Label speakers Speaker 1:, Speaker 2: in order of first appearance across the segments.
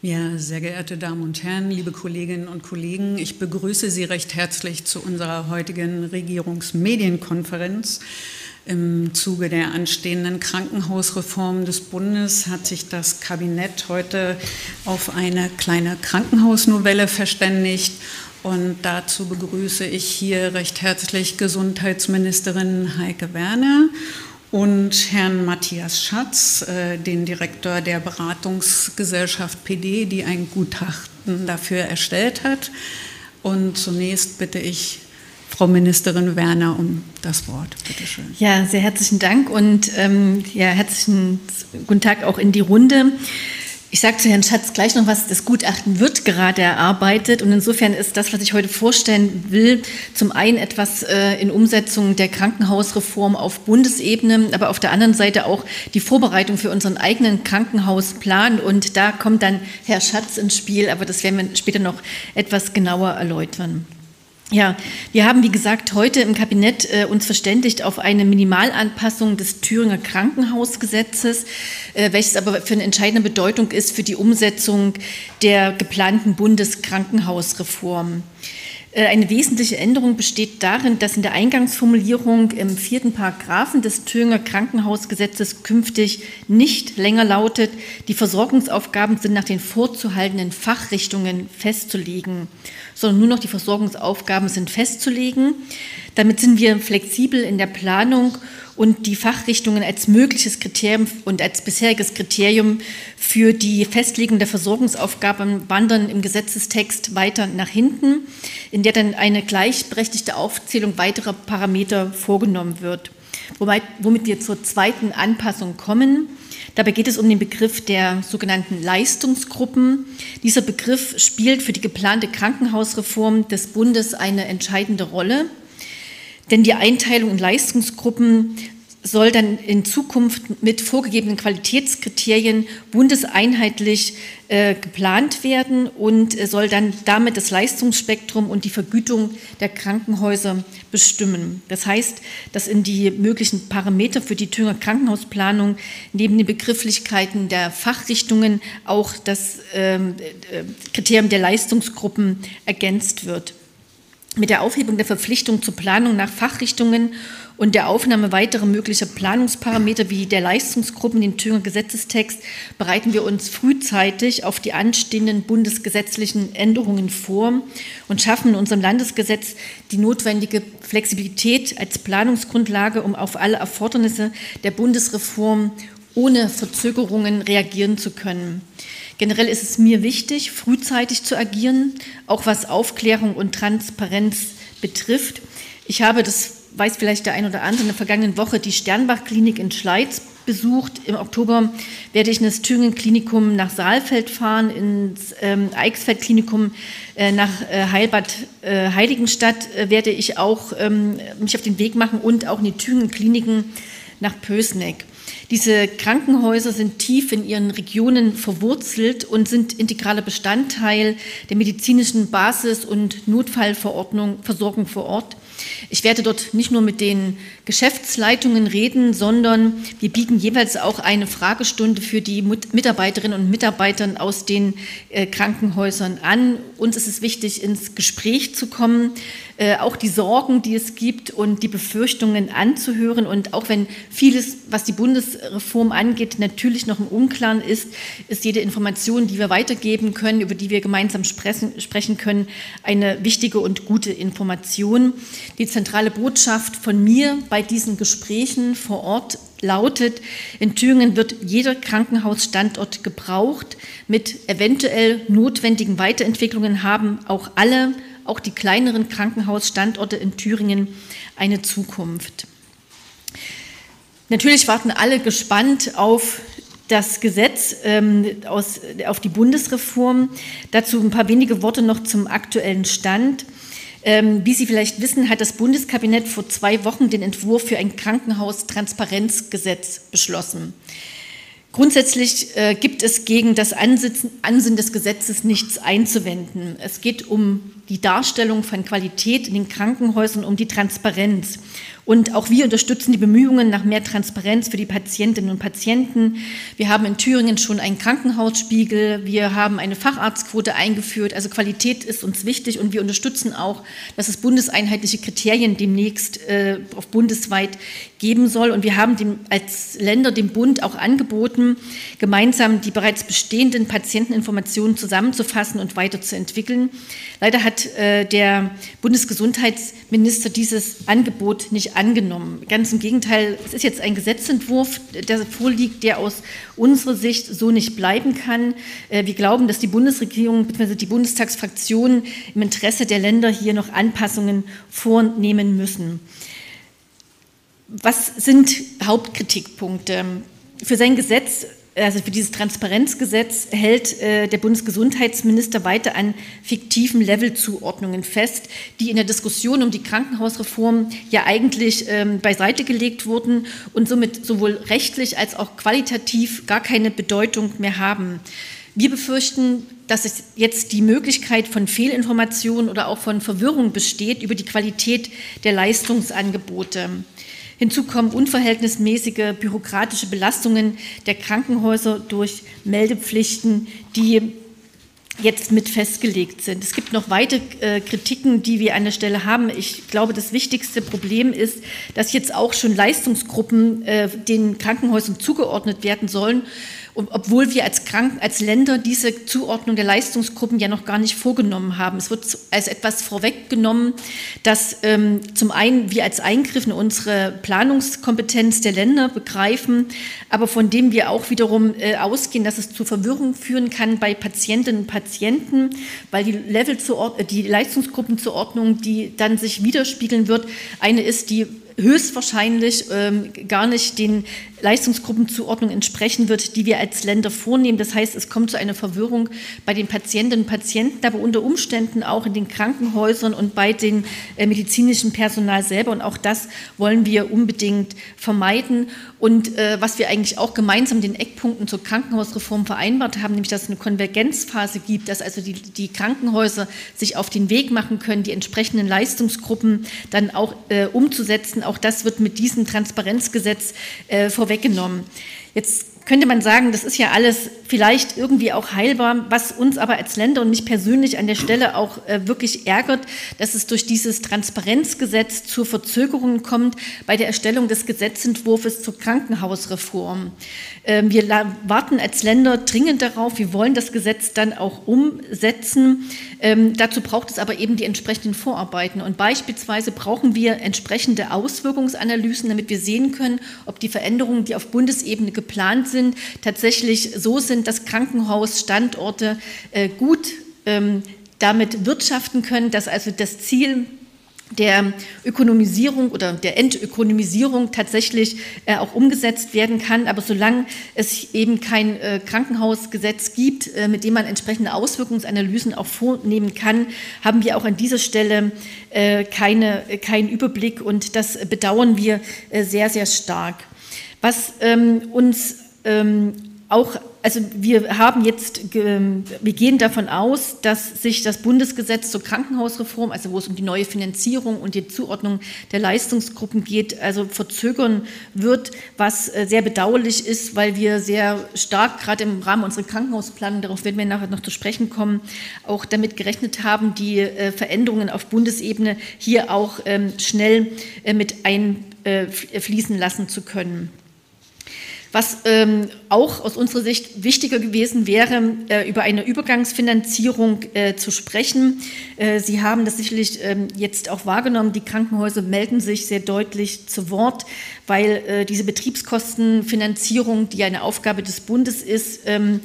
Speaker 1: Ja, sehr geehrte Damen und Herren, liebe Kolleginnen und Kollegen, ich begrüße Sie recht herzlich zu unserer heutigen Regierungsmedienkonferenz. Im Zuge der anstehenden Krankenhausreform des Bundes hat sich das Kabinett heute auf eine kleine Krankenhausnovelle verständigt. Und dazu begrüße ich hier recht herzlich Gesundheitsministerin Heike Werner und Herrn Matthias Schatz, äh, den Direktor der Beratungsgesellschaft PD, die ein Gutachten dafür erstellt hat. Und zunächst bitte ich Frau Ministerin Werner um das Wort. Bitte schön.
Speaker 2: Ja, sehr herzlichen Dank und ähm, ja, herzlichen guten Tag auch in die Runde. Ich sage zu Herrn Schatz gleich noch was. Das Gutachten wird gerade erarbeitet und insofern ist das, was ich heute vorstellen will, zum einen etwas äh, in Umsetzung der Krankenhausreform auf Bundesebene, aber auf der anderen Seite auch die Vorbereitung für unseren eigenen Krankenhausplan und da kommt dann Herr Schatz ins Spiel, aber das werden wir später noch etwas genauer erläutern. Ja, wir haben, wie gesagt, heute im Kabinett äh, uns verständigt auf eine Minimalanpassung des Thüringer Krankenhausgesetzes, äh, welches aber für eine entscheidende Bedeutung ist für die Umsetzung der geplanten Bundeskrankenhausreform. Äh, eine wesentliche Änderung besteht darin, dass in der Eingangsformulierung im vierten Paragraphen des Thüringer Krankenhausgesetzes künftig nicht länger lautet, die Versorgungsaufgaben sind nach den vorzuhaltenden Fachrichtungen festzulegen, sondern nur noch die Versorgungsaufgaben sind festzulegen. Damit sind wir flexibel in der Planung und die Fachrichtungen als mögliches Kriterium und als bisheriges Kriterium für die Festlegung der Versorgungsaufgaben wandern im Gesetzestext weiter nach hinten, in der dann eine gleichberechtigte Aufzählung weiterer Parameter vorgenommen wird. Womit wir zur zweiten Anpassung kommen. Dabei geht es um den Begriff der sogenannten Leistungsgruppen. Dieser Begriff spielt für die geplante Krankenhausreform des Bundes eine entscheidende Rolle. Denn die Einteilung in Leistungsgruppen soll dann in Zukunft mit vorgegebenen Qualitätskriterien bundeseinheitlich äh, geplant werden und äh, soll dann damit das Leistungsspektrum und die Vergütung der Krankenhäuser bestimmen. Das heißt, dass in die möglichen Parameter für die Thüringer Krankenhausplanung neben den Begrifflichkeiten der Fachrichtungen auch das ähm, äh, Kriterium der Leistungsgruppen ergänzt wird. Mit der Aufhebung der Verpflichtung zur Planung nach Fachrichtungen und der Aufnahme weiterer möglicher Planungsparameter wie der Leistungsgruppen in den Thüringer Gesetzestext bereiten wir uns frühzeitig auf die anstehenden bundesgesetzlichen Änderungen vor und schaffen in unserem Landesgesetz die notwendige Flexibilität als Planungsgrundlage, um auf alle Erfordernisse der Bundesreform ohne Verzögerungen reagieren zu können. Generell ist es mir wichtig, frühzeitig zu agieren, auch was Aufklärung und Transparenz betrifft. Ich habe, das weiß vielleicht der ein oder andere, in der vergangenen Woche die Sternbach-Klinik in Schleiz besucht. Im Oktober werde ich in das Thüringen-Klinikum nach Saalfeld fahren, ins ähm, Eichsfeld-Klinikum äh, nach äh, Heilbad äh, Heiligenstadt äh, werde ich auch ähm, mich auf den Weg machen und auch in die Thüringen-Kliniken nach Pösneck. Diese Krankenhäuser sind tief in ihren Regionen verwurzelt und sind integraler Bestandteil der medizinischen Basis- und Notfallverordnung Versorgung vor Ort. Ich werde dort nicht nur mit den Geschäftsleitungen reden, sondern wir bieten jeweils auch eine Fragestunde für die Mitarbeiterinnen und Mitarbeiter aus den äh, Krankenhäusern an. Uns ist es wichtig, ins Gespräch zu kommen, äh, auch die Sorgen, die es gibt und die Befürchtungen anzuhören. Und auch wenn vieles, was die Bundesreform angeht, natürlich noch im Unklaren ist, ist jede Information, die wir weitergeben können, über die wir gemeinsam sprechen können, eine wichtige und gute Information. Die zentrale Botschaft von mir bei diesen Gesprächen vor Ort lautet, in Thüringen wird jeder Krankenhausstandort gebraucht. Mit eventuell notwendigen Weiterentwicklungen haben auch alle auch die kleineren Krankenhausstandorte in Thüringen eine Zukunft. Natürlich warten alle gespannt auf das Gesetz, ähm, aus, auf die Bundesreform. Dazu ein paar wenige Worte noch zum aktuellen Stand. Ähm, wie Sie vielleicht wissen, hat das Bundeskabinett vor zwei Wochen den Entwurf für ein Krankenhaustransparenzgesetz beschlossen. Grundsätzlich äh, gibt es gegen das Ansitzen, Ansinnen des Gesetzes nichts einzuwenden. Es geht um die Darstellung von Qualität in den Krankenhäusern, um die Transparenz. Und auch wir unterstützen die Bemühungen nach mehr Transparenz für die Patientinnen und Patienten. Wir haben in Thüringen schon einen Krankenhausspiegel. Wir haben eine Facharztquote eingeführt. Also Qualität ist uns wichtig und wir unterstützen auch, dass es bundeseinheitliche Kriterien demnächst äh, auf bundesweit geben soll. Und wir haben dem, als Länder dem Bund auch angeboten, gemeinsam die bereits bestehenden Patienteninformationen zusammenzufassen und weiterzuentwickeln. Leider hat äh, der Bundesgesundheitsminister dieses Angebot nicht angenommen. Ganz im Gegenteil, es ist jetzt ein Gesetzentwurf, der vorliegt, der aus unserer Sicht so nicht bleiben kann. Äh, wir glauben, dass die Bundesregierung bzw. die Bundestagsfraktionen im Interesse der Länder hier noch Anpassungen vornehmen müssen. Was sind Hauptkritikpunkte? Für sein Gesetz also für dieses Transparenzgesetz hält äh, der Bundesgesundheitsminister weiter an fiktiven Levelzuordnungen fest, die in der Diskussion um die Krankenhausreform ja eigentlich ähm, beiseite gelegt wurden und somit sowohl rechtlich als auch qualitativ gar keine Bedeutung mehr haben. Wir befürchten, dass es jetzt die Möglichkeit von Fehlinformationen oder auch von Verwirrung besteht über die Qualität der Leistungsangebote. Hinzu kommen unverhältnismäßige bürokratische Belastungen der Krankenhäuser durch Meldepflichten, die jetzt mit festgelegt sind. Es gibt noch weitere äh, Kritiken, die wir an der Stelle haben. Ich glaube, das wichtigste Problem ist, dass jetzt auch schon Leistungsgruppen äh, den Krankenhäusern zugeordnet werden sollen obwohl wir als, Krank als Länder diese Zuordnung der Leistungsgruppen ja noch gar nicht vorgenommen haben. Es wird als etwas vorweggenommen, dass ähm, zum einen wir als Eingriff in unsere Planungskompetenz der Länder begreifen, aber von dem wir auch wiederum äh, ausgehen, dass es zu Verwirrung führen kann bei Patientinnen und Patienten, weil die Level die Leistungsgruppenzuordnung, die dann sich widerspiegeln wird, eine ist, die höchstwahrscheinlich ähm, gar nicht den Leistungsgruppenzuordnung entsprechen wird, die wir als Länder vornehmen. Das heißt, es kommt zu einer Verwirrung bei den Patientinnen und Patienten, aber unter Umständen auch in den Krankenhäusern und bei den äh, medizinischen Personal selber. Und auch das wollen wir unbedingt vermeiden. Und äh, was wir eigentlich auch gemeinsam den Eckpunkten zur Krankenhausreform vereinbart haben, nämlich dass es eine Konvergenzphase gibt, dass also die, die Krankenhäuser sich auf den Weg machen können, die entsprechenden Leistungsgruppen dann auch äh, umzusetzen. Auch das wird mit diesem Transparenzgesetz äh, vorweggenommen. Jetzt könnte man sagen, das ist ja alles vielleicht irgendwie auch heilbar, was uns aber als Länder und mich persönlich an der Stelle auch äh, wirklich ärgert, dass es durch dieses Transparenzgesetz zu Verzögerungen kommt bei der Erstellung des Gesetzentwurfs zur Krankenhausreform. Ähm, wir warten als Länder dringend darauf, wir wollen das Gesetz dann auch umsetzen. Ähm, dazu braucht es aber eben die entsprechenden Vorarbeiten. Und beispielsweise brauchen wir entsprechende Auswirkungsanalysen, damit wir sehen können, ob die Veränderungen, die auf Bundesebene geplant sind, tatsächlich so sind, dass Krankenhausstandorte äh, gut ähm, damit wirtschaften können, dass also das Ziel der Ökonomisierung oder der Entökonomisierung tatsächlich äh, auch umgesetzt werden kann. Aber solange es eben kein äh, Krankenhausgesetz gibt, äh, mit dem man entsprechende Auswirkungsanalysen auch vornehmen kann, haben wir auch an dieser Stelle äh, keine, keinen Überblick und das bedauern wir äh, sehr, sehr stark. Was ähm, uns ähm, auch, also wir haben jetzt, wir gehen davon aus, dass sich das Bundesgesetz zur Krankenhausreform, also wo es um die neue Finanzierung und die Zuordnung der Leistungsgruppen geht, also verzögern wird, was äh, sehr bedauerlich ist, weil wir sehr stark gerade im Rahmen unserer Krankenhausplanung, darauf werden wir nachher noch zu sprechen kommen, auch damit gerechnet haben, die äh, Veränderungen auf Bundesebene hier auch ähm, schnell äh, mit einfließen lassen zu können. Was ähm, auch aus unserer Sicht wichtiger gewesen wäre, äh, über eine Übergangsfinanzierung äh, zu sprechen. Äh, Sie haben das sicherlich ähm, jetzt auch wahrgenommen. Die Krankenhäuser melden sich sehr deutlich zu Wort, weil äh, diese Betriebskostenfinanzierung, die eine Aufgabe des Bundes ist, ähm,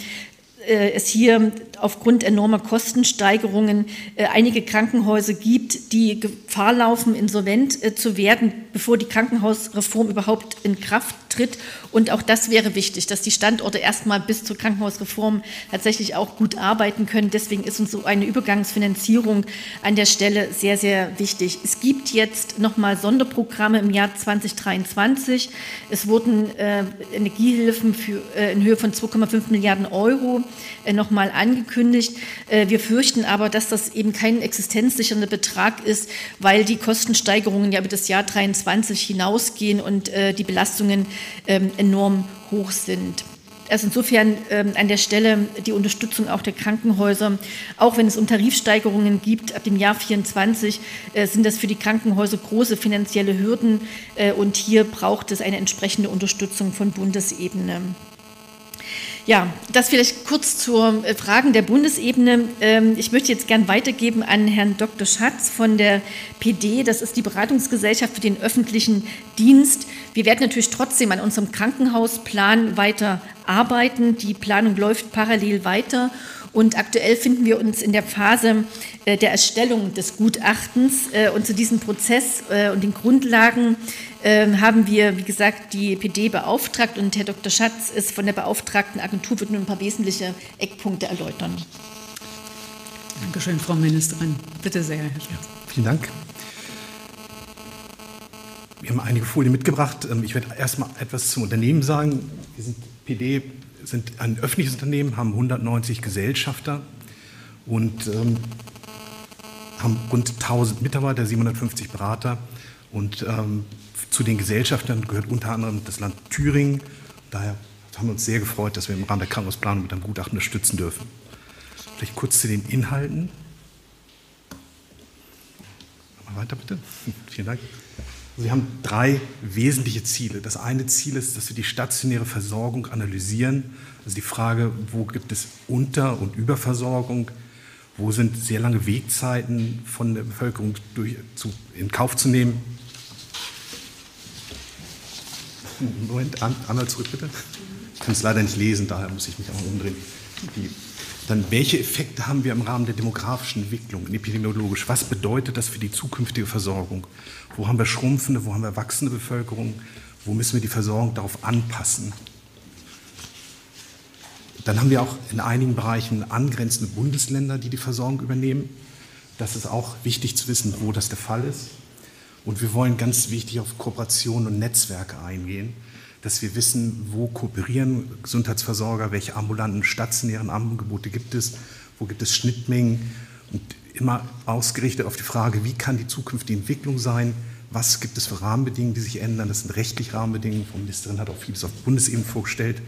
Speaker 2: äh, es hier aufgrund enormer Kostensteigerungen äh, einige Krankenhäuser gibt, die Gefahr laufen, insolvent äh, zu werden, bevor die Krankenhausreform überhaupt in Kraft tritt. Und auch das wäre wichtig, dass die Standorte erstmal bis zur Krankenhausreform tatsächlich auch gut arbeiten können. Deswegen ist uns so eine Übergangsfinanzierung an der Stelle sehr, sehr wichtig. Es gibt jetzt nochmal Sonderprogramme im Jahr 2023. Es wurden äh, Energiehilfen für, äh, in Höhe von 2,5 Milliarden Euro äh, nochmal angekündigt. Äh, wir fürchten aber, dass das eben kein existenzsichernder Betrag ist, weil die Kostensteigerungen ja über das Jahr 23 hinausgehen und äh, die Belastungen ähm, enorm hoch sind. Also insofern ähm, an der Stelle die Unterstützung auch der Krankenhäuser. Auch wenn es um Tarifsteigerungen gibt ab dem Jahr 24, äh, sind das für die Krankenhäuser große finanzielle Hürden. Und hier braucht es eine entsprechende Unterstützung von Bundesebene. Ja, das vielleicht kurz zur äh, Fragen der Bundesebene. Ähm, ich möchte jetzt gern weitergeben an Herrn Dr. Schatz von der PD. Das ist die Beratungsgesellschaft für den öffentlichen Dienst. Wir werden natürlich trotzdem an unserem Krankenhausplan weiter arbeiten. Die Planung läuft parallel weiter. Und aktuell finden wir uns in der Phase äh, der Erstellung des Gutachtens. Äh, und zu diesem Prozess und den Grundlagen ähm, haben wir, wie gesagt, die EPD beauftragt und Herr Dr. Schatz ist von der beauftragten Agentur, wird nun ein paar wesentliche Eckpunkte erläutern.
Speaker 1: Dankeschön, Frau Ministerin. Bitte sehr, Herr Schatz. Ja,
Speaker 3: vielen Dank. Wir haben einige Folien mitgebracht. Ähm, ich werde erst mal etwas zum Unternehmen sagen. Wir sind PD sind ein öffentliches Unternehmen, haben 190 Gesellschafter und ähm, haben rund 1000 Mitarbeiter, 750 Berater und ähm, zu den Gesellschaftern gehört unter anderem das Land Thüringen. Daher haben wir uns sehr gefreut, dass wir im Rahmen der Krankenhausplanung mit einem Gutachten unterstützen dürfen. Vielleicht kurz zu den Inhalten. Mal weiter bitte. Vielen Dank. Sie haben drei wesentliche Ziele. Das eine Ziel ist, dass wir die stationäre Versorgung analysieren. Also die Frage, wo gibt es Unter- und Überversorgung? Wo sind sehr lange Wegzeiten von der Bevölkerung durch, zu, in Kauf zu nehmen? Moment, einmal zurück bitte. Ich kann es leider nicht lesen, daher muss ich mich auch umdrehen. Die, dann, welche Effekte haben wir im Rahmen der demografischen Entwicklung, epidemiologisch? Was bedeutet das für die zukünftige Versorgung? Wo haben wir schrumpfende, wo haben wir wachsende Bevölkerung? Wo müssen wir die Versorgung darauf anpassen? Dann haben wir auch in einigen Bereichen angrenzende Bundesländer, die die Versorgung übernehmen. Das ist auch wichtig zu wissen, wo das der Fall ist. Und wir wollen ganz wichtig auf Kooperation und Netzwerke eingehen, dass wir wissen, wo kooperieren Gesundheitsversorger, welche ambulanten, stationären Angebote gibt es, wo gibt es Schnittmengen und immer ausgerichtet auf die Frage, wie kann die zukünftige Entwicklung sein, was gibt es für Rahmenbedingungen, die sich ändern. Das sind rechtliche Rahmenbedingungen. Die Ministerin hat auch vieles auf Bundesebene vorgestellt.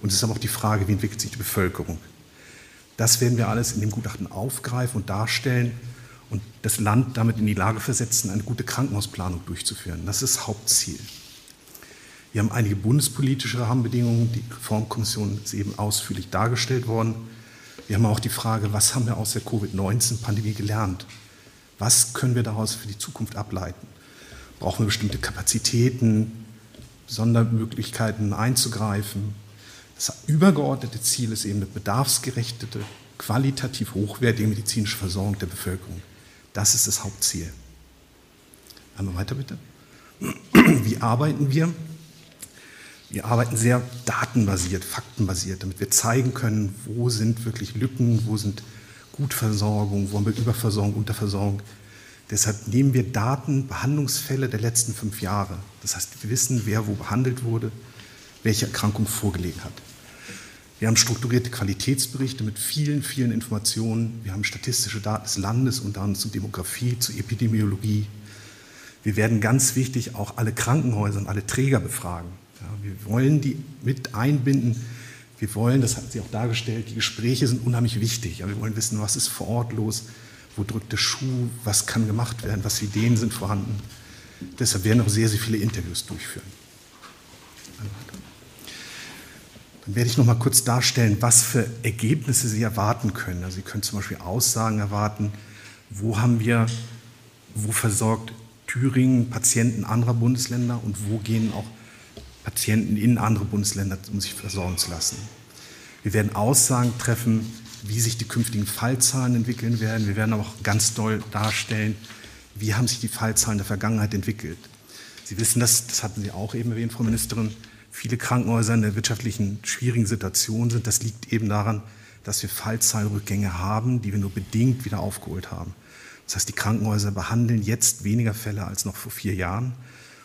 Speaker 3: Und es ist aber auch die Frage, wie entwickelt sich die Bevölkerung. Das werden wir alles in dem Gutachten aufgreifen und darstellen und das Land damit in die Lage versetzen, eine gute Krankenhausplanung durchzuführen. Das ist Hauptziel. Wir haben einige bundespolitische Rahmenbedingungen, die Reformkommission ist eben ausführlich dargestellt worden. Wir haben auch die Frage, was haben wir aus der Covid-19-Pandemie gelernt? Was können wir daraus für die Zukunft ableiten? Brauchen wir bestimmte Kapazitäten, Sondermöglichkeiten einzugreifen? Das übergeordnete Ziel ist eben eine bedarfsgerechte, qualitativ hochwertige medizinische Versorgung der Bevölkerung. Das ist das Hauptziel. Einmal weiter bitte. Wie arbeiten wir? Wir arbeiten sehr datenbasiert, faktenbasiert, damit wir zeigen können, wo sind wirklich Lücken, wo sind Gutversorgung, wo haben wir Überversorgung, Unterversorgung. Deshalb nehmen wir Daten, Behandlungsfälle der letzten fünf Jahre. Das heißt, wir wissen, wer wo behandelt wurde, welche Erkrankung vorgelegen hat. Wir haben strukturierte Qualitätsberichte mit vielen, vielen Informationen. Wir haben statistische Daten des Landes, unter anderem zur Demografie, zur Epidemiologie. Wir werden ganz wichtig auch alle Krankenhäuser und alle Träger befragen. Ja, wir wollen die mit einbinden. Wir wollen, das hat sie auch dargestellt, die Gespräche sind unheimlich wichtig. Ja, wir wollen wissen, was ist vor Ort los, wo drückt der Schuh, was kann gemacht werden, was für Ideen sind vorhanden. Deshalb werden auch sehr, sehr viele Interviews durchführen. Dann werde ich noch mal kurz darstellen, was für Ergebnisse Sie erwarten können. Also Sie können zum Beispiel Aussagen erwarten, wo haben wir, wo versorgt Thüringen Patienten anderer Bundesländer und wo gehen auch Patienten in andere Bundesländer, um sich versorgen zu lassen. Wir werden Aussagen treffen, wie sich die künftigen Fallzahlen entwickeln werden. Wir werden aber auch ganz doll darstellen, wie haben sich die Fallzahlen der Vergangenheit entwickelt. Sie wissen das, das hatten Sie auch eben erwähnt, Frau Ministerin, viele Krankenhäuser in der wirtschaftlichen schwierigen Situation sind. Das liegt eben daran, dass wir Fallzahlrückgänge haben, die wir nur bedingt wieder aufgeholt haben. Das heißt, die Krankenhäuser behandeln jetzt weniger Fälle als noch vor vier Jahren.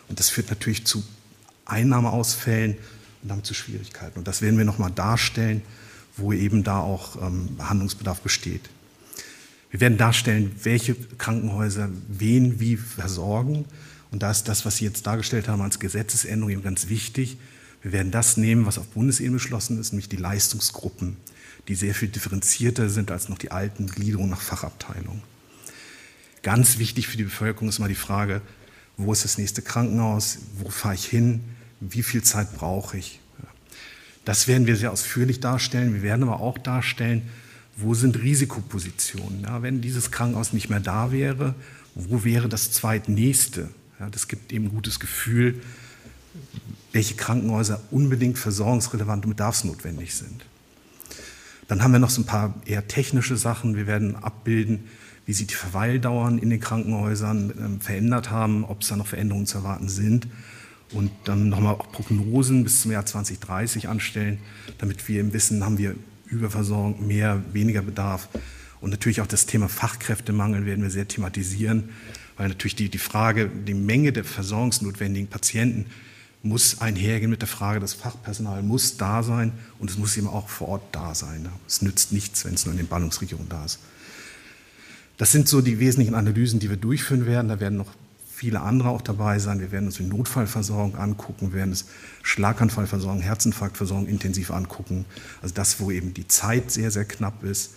Speaker 3: Und das führt natürlich zu Einnahmeausfällen und damit zu Schwierigkeiten. Und das werden wir nochmal darstellen, wo eben da auch ähm, Handlungsbedarf besteht. Wir werden darstellen, welche Krankenhäuser wen wie versorgen. Und da ist das, was Sie jetzt dargestellt haben als Gesetzesänderung eben ganz wichtig. Wir werden das nehmen, was auf Bundesebene beschlossen ist, nämlich die Leistungsgruppen, die sehr viel differenzierter sind als noch die alten Gliederungen nach Fachabteilung. Ganz wichtig für die Bevölkerung ist immer die Frage, wo ist das nächste Krankenhaus, wo fahre ich hin, wie viel Zeit brauche ich. Das werden wir sehr ausführlich darstellen. Wir werden aber auch darstellen, wo sind Risikopositionen. Ja, wenn dieses Krankenhaus nicht mehr da wäre, wo wäre das zweitnächste? Ja, das gibt eben ein gutes Gefühl, welche Krankenhäuser unbedingt versorgungsrelevant und bedarfsnotwendig sind. Dann haben wir noch so ein paar eher technische Sachen. Wir werden abbilden, wie sich die Verweildauern in den Krankenhäusern äh, verändert haben, ob es da noch Veränderungen zu erwarten sind. Und dann nochmal auch Prognosen bis zum Jahr 2030 anstellen, damit wir im Wissen haben wir Überversorgung, mehr, weniger Bedarf. Und natürlich auch das Thema Fachkräftemangel werden wir sehr thematisieren, weil natürlich die, die Frage, die Menge der versorgungsnotwendigen Patienten muss einhergehen mit der Frage, das Fachpersonal muss da sein und es muss eben auch vor Ort da sein. Es nützt nichts, wenn es nur in den Ballungsregionen da ist. Das sind so die wesentlichen Analysen, die wir durchführen werden. Da werden noch viele andere auch dabei sein. Wir werden uns die Notfallversorgung angucken, wir werden uns Schlaganfallversorgung, Herzinfarktversorgung intensiv angucken. Also das, wo eben die Zeit sehr, sehr knapp ist.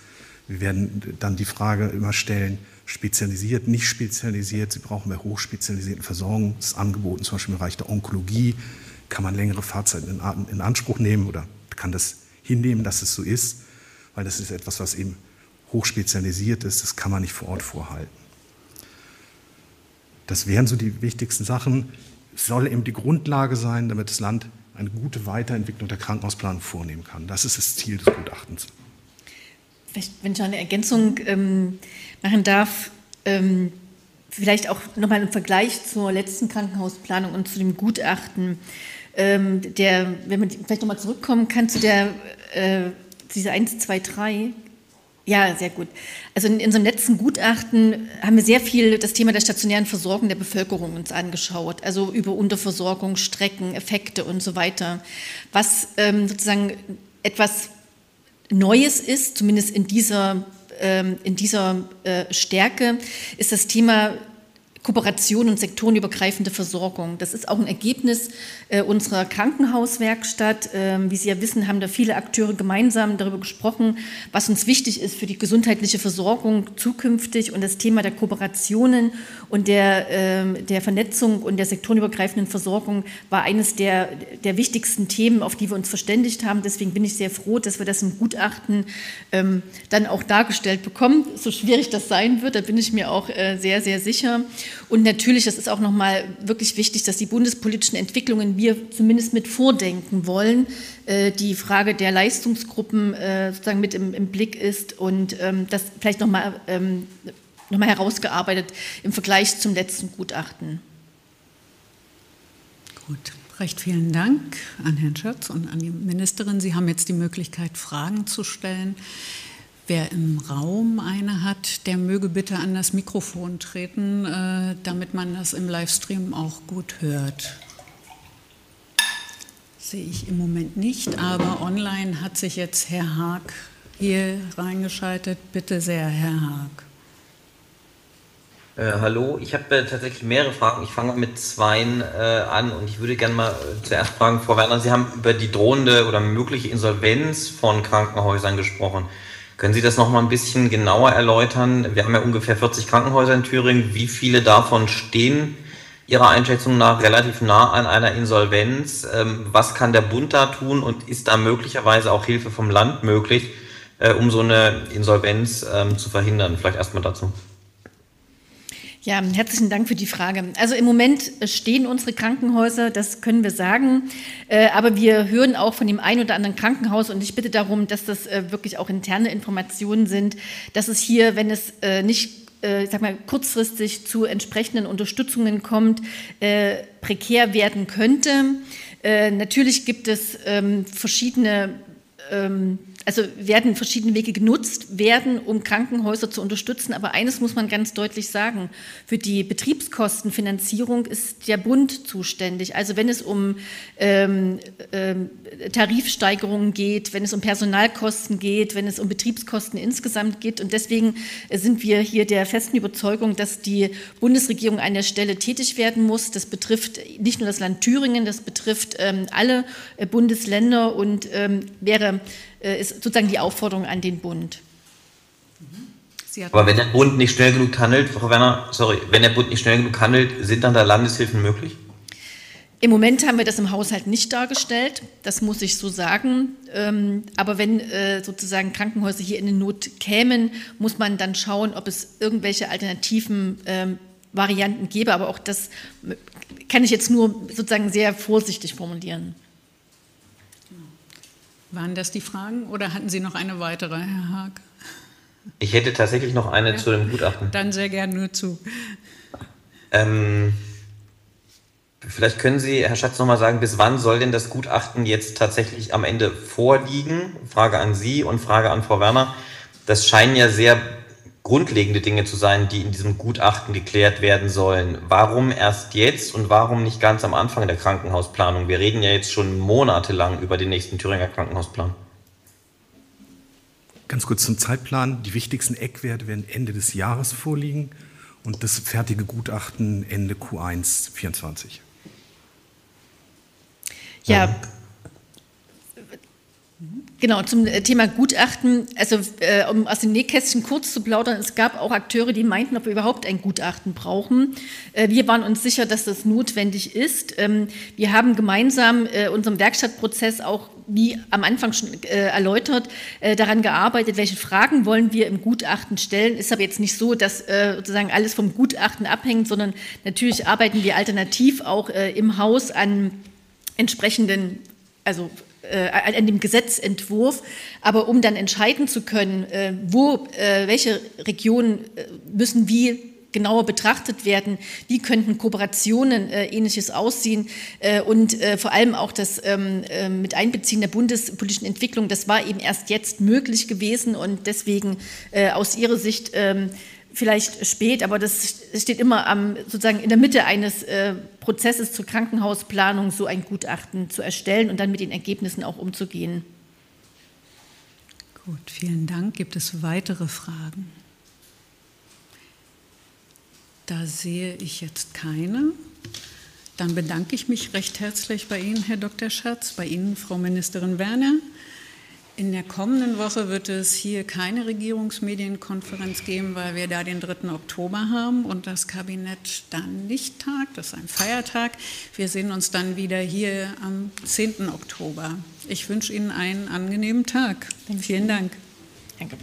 Speaker 3: Wir werden dann die Frage immer stellen, spezialisiert, nicht spezialisiert. Sie brauchen bei hochspezialisierten Versorgungsangeboten, zum Beispiel im Bereich der Onkologie, kann man längere Fahrzeiten in Anspruch nehmen oder kann das hinnehmen, dass es so ist, weil das ist etwas, was eben hochspezialisiert ist, das kann man nicht vor Ort vorhalten. Das wären so die wichtigsten Sachen. Es soll eben die Grundlage sein, damit das Land eine gute Weiterentwicklung der Krankenhausplanung vornehmen kann. Das ist das Ziel des Gutachtens.
Speaker 2: Vielleicht, wenn ich eine Ergänzung ähm, machen darf, ähm, vielleicht auch nochmal im Vergleich zur letzten Krankenhausplanung und zu dem Gutachten, ähm, der, wenn man vielleicht nochmal zurückkommen kann zu der, äh, diese 1, 2, 3, ja, sehr gut. Also in, unserem letzten Gutachten haben wir sehr viel das Thema der stationären Versorgung der Bevölkerung uns angeschaut, also über Unterversorgung, Strecken, Effekte und so weiter. Was ähm, sozusagen etwas Neues ist, zumindest in dieser, ähm, in dieser äh, Stärke, ist das Thema Kooperation und sektorenübergreifende Versorgung. Das ist auch ein Ergebnis äh, unserer Krankenhauswerkstatt. Ähm, wie Sie ja wissen, haben da viele Akteure gemeinsam darüber gesprochen, was uns wichtig ist für die gesundheitliche Versorgung zukünftig. Und das Thema der Kooperationen und der, äh, der Vernetzung und der sektorenübergreifenden Versorgung war eines der, der wichtigsten Themen, auf die wir uns verständigt haben. Deswegen bin ich sehr froh, dass wir das im Gutachten ähm, dann auch dargestellt bekommen. So schwierig das sein wird, da bin ich mir auch äh, sehr, sehr sicher. Und natürlich, das ist auch nochmal wirklich wichtig, dass die bundespolitischen Entwicklungen wir zumindest mit vordenken wollen. Äh, die Frage der Leistungsgruppen äh, sozusagen mit im, im Blick ist und ähm, das vielleicht nochmal ähm, noch herausgearbeitet im Vergleich zum letzten Gutachten.
Speaker 1: Gut. Recht vielen Dank an Herrn Schötz und an die Ministerin. Sie haben jetzt die Möglichkeit, Fragen zu stellen. Wer im Raum eine hat, der möge bitte an das Mikrofon treten, äh, damit man das im Livestream auch gut hört. Sehe ich im Moment nicht, aber online hat sich jetzt Herr Haag hier reingeschaltet. Bitte sehr, Herr Haag.
Speaker 4: Äh, hallo, ich habe äh, tatsächlich mehrere Fragen. Ich fange mit zweien äh, an und ich würde gerne mal äh, zuerst fragen, Frau Werner, Sie haben über die drohende oder mögliche Insolvenz von Krankenhäusern gesprochen. Können Sie das noch mal ein bisschen genauer erläutern? Wir haben ja ungefähr 40 Krankenhäuser in Thüringen. Wie viele davon stehen Ihrer Einschätzung nach relativ nah an einer Insolvenz? Ähm, was kann der Bund da tun und ist da möglicherweise auch Hilfe vom Land möglich, äh, um so eine Insolvenz ähm, zu verhindern? Vielleicht erstmal dazu.
Speaker 2: Ja, herzlichen Dank für die Frage. Also im Moment stehen unsere Krankenhäuser, das können wir sagen. Äh, aber wir hören auch von dem einen oder anderen Krankenhaus und ich bitte darum, dass das äh, wirklich auch interne Informationen sind, dass es hier, wenn es äh, nicht ich sag mal, kurzfristig zu entsprechenden Unterstützungen kommt, prekär werden könnte. Natürlich gibt es ähm, verschiedene ähm, also werden verschiedene Wege genutzt werden, um Krankenhäuser zu unterstützen. Aber eines muss man ganz deutlich sagen. Für die Betriebskostenfinanzierung ist der Bund zuständig. Also wenn es um ähm, ähm, Tarifsteigerungen geht, wenn es um Personalkosten geht, wenn es um Betriebskosten insgesamt geht. Und deswegen sind wir hier der festen Überzeugung, dass die Bundesregierung an der Stelle tätig werden muss. Das betrifft nicht nur das Land Thüringen, das betrifft ähm, alle äh, Bundesländer und ähm, wäre ist sozusagen die Aufforderung an den Bund.
Speaker 4: Aber wenn der Bund nicht schnell genug handelt, Frau Werner, sorry, wenn der Bund nicht schnell genug handelt, sind dann da Landeshilfen möglich?
Speaker 2: Im Moment haben wir das im Haushalt nicht dargestellt, das muss ich so sagen. Ähm, aber wenn äh, sozusagen Krankenhäuser hier in den Not kämen, muss man dann schauen, ob es irgendwelche alternativen ähm, Varianten gäbe. Aber auch das kann ich jetzt nur sozusagen sehr vorsichtig formulieren.
Speaker 1: Waren das die Fragen oder hatten Sie noch eine weitere, Herr Haag?
Speaker 4: Ich hätte tatsächlich noch eine ja. zu dem Gutachten.
Speaker 1: Dann sehr gerne nur zu.
Speaker 4: Ähm, vielleicht können Sie, Herr Schatz, noch mal sagen, bis wann soll denn das Gutachten jetzt tatsächlich am Ende vorliegen? Frage an Sie und Frage an Frau Werner. Das scheinen ja sehr grundlegende Dinge zu sein, die in diesem Gutachten geklärt werden sollen. Warum erst jetzt und warum nicht ganz am Anfang der Krankenhausplanung? Wir reden ja jetzt schon monatelang über den nächsten Thüringer Krankenhausplan.
Speaker 3: Ganz kurz zum Zeitplan. Die wichtigsten Eckwerte werden Ende des Jahres vorliegen und das fertige Gutachten Ende Q1 24.
Speaker 2: Ja, Genau, zum äh, Thema Gutachten, also äh, um aus dem Nähkästchen kurz zu plaudern, es gab auch Akteure, die meinten, ob wir überhaupt ein Gutachten brauchen. Äh, wir waren uns sicher, dass das notwendig ist. Ähm, wir haben gemeinsam äh, unserem Werkstattprozess auch, wie am Anfang schon äh, erläutert, äh, daran gearbeitet, welche Fragen wollen wir im Gutachten stellen. Ist aber jetzt nicht so, dass sozusagen alles vom Gutachten abhängt, sondern natürlich arbeiten wir alternativ auch im Haus an entsprechenden also äh, an dem Gesetzentwurf. Aber um dann entscheiden zu können, äh, wo, äh, welche Regionen müssen wie genauer betrachtet werden, wie könnten Kooperationen äh, ähnliches aussehen äh, und äh, vor allem auch das ähm, mit Einbeziehen der bundespolitischen Entwicklung, das war eben erst jetzt möglich gewesen und deswegen aus Ihrer Sicht ähm, vielleicht spät, aber das steht immer am, sozusagen in der Mitte eines äh, Prozesses zur Krankenhausplanung, so ein Gutachten zu erstellen und dann mit den Ergebnissen auch umzugehen.
Speaker 1: Gut, vielen Dank. Gibt es weitere Fragen? Da sehe ich jetzt keine. Dann bedanke ich mich recht herzlich bei Ihnen, Herr Dr. Schatz, bei Ihnen, Frau Ministerin Werner. In der kommenden Woche wird es hier keine Regierungsmedienkonferenz geben, weil wir da den 3. Oktober haben und das Kabinett dann nicht tagt. Das ist ein Feiertag. Wir sehen uns dann wieder hier am 10. Oktober. Ich wünsche Ihnen einen angenehmen Tag. Vielen Dank. Danke.